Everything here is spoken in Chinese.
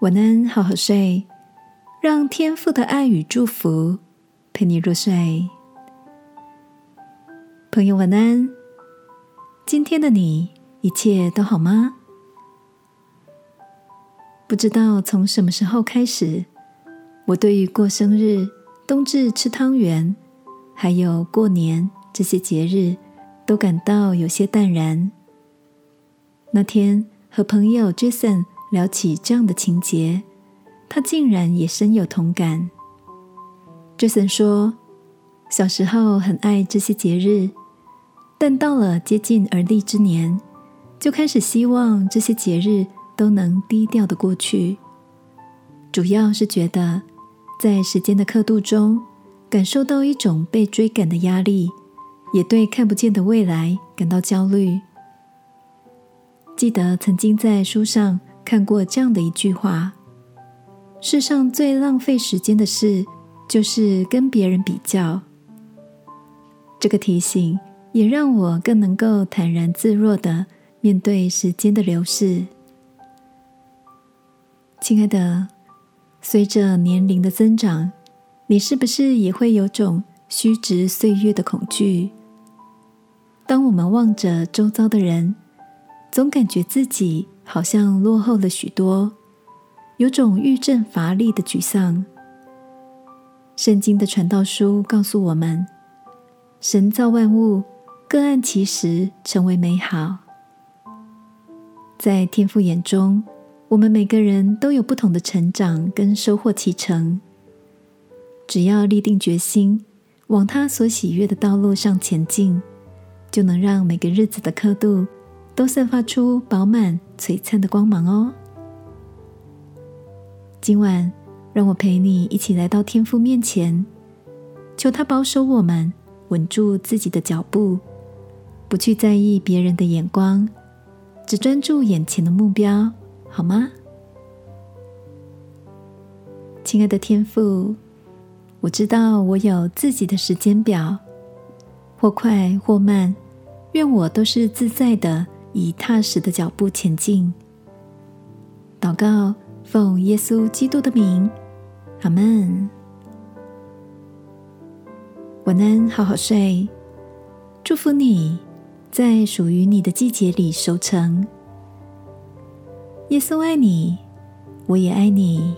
晚安，好好睡，让天父的爱与祝福陪你入睡。朋友，晚安。今天的你一切都好吗？不知道从什么时候开始，我对于过生日、冬至吃汤圆，还有过年这些节日，都感到有些淡然。那天和朋友 Jason。聊起这样的情节，他竟然也深有同感。Jason 说：“小时候很爱这些节日，但到了接近而立之年，就开始希望这些节日都能低调的过去。主要是觉得在时间的刻度中，感受到一种被追赶的压力，也对看不见的未来感到焦虑。记得曾经在书上。”看过这样的一句话：世上最浪费时间的事，就是跟别人比较。这个提醒也让我更能够坦然自若的面对时间的流逝。亲爱的，随着年龄的增长，你是不是也会有种虚掷岁月的恐惧？当我们望着周遭的人，总感觉自己。好像落后了许多，有种欲振乏力的沮丧。圣经的传道书告诉我们，神造万物，各按其时成为美好。在天父眼中，我们每个人都有不同的成长跟收获其成。只要立定决心，往他所喜悦的道路上前进，就能让每个日子的刻度。都散发出饱满璀璨的光芒哦！今晚，让我陪你一起来到天父面前，求他保守我们，稳住自己的脚步，不去在意别人的眼光，只专注眼前的目标，好吗？亲爱的天父，我知道我有自己的时间表，或快或慢，愿我都是自在的。以踏实的脚步前进。祷告，奉耶稣基督的名，阿门。晚安，好好睡。祝福你在属于你的季节里收成。耶稣爱你，我也爱你。